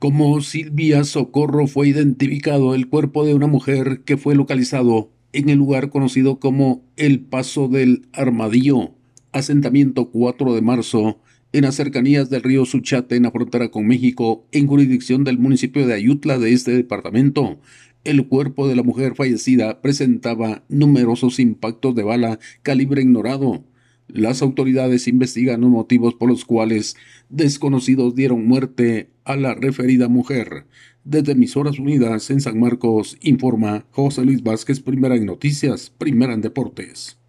Como Silvia Socorro fue identificado el cuerpo de una mujer que fue localizado en el lugar conocido como El Paso del Armadillo, asentamiento 4 de marzo, en las cercanías del río Suchate en la frontera con México, en jurisdicción del municipio de Ayutla de este departamento. El cuerpo de la mujer fallecida presentaba numerosos impactos de bala calibre ignorado. Las autoridades investigan los motivos por los cuales desconocidos dieron muerte a la referida mujer. Desde Emisoras Unidas en San Marcos informa José Luis Vázquez, primera en noticias, primera en deportes.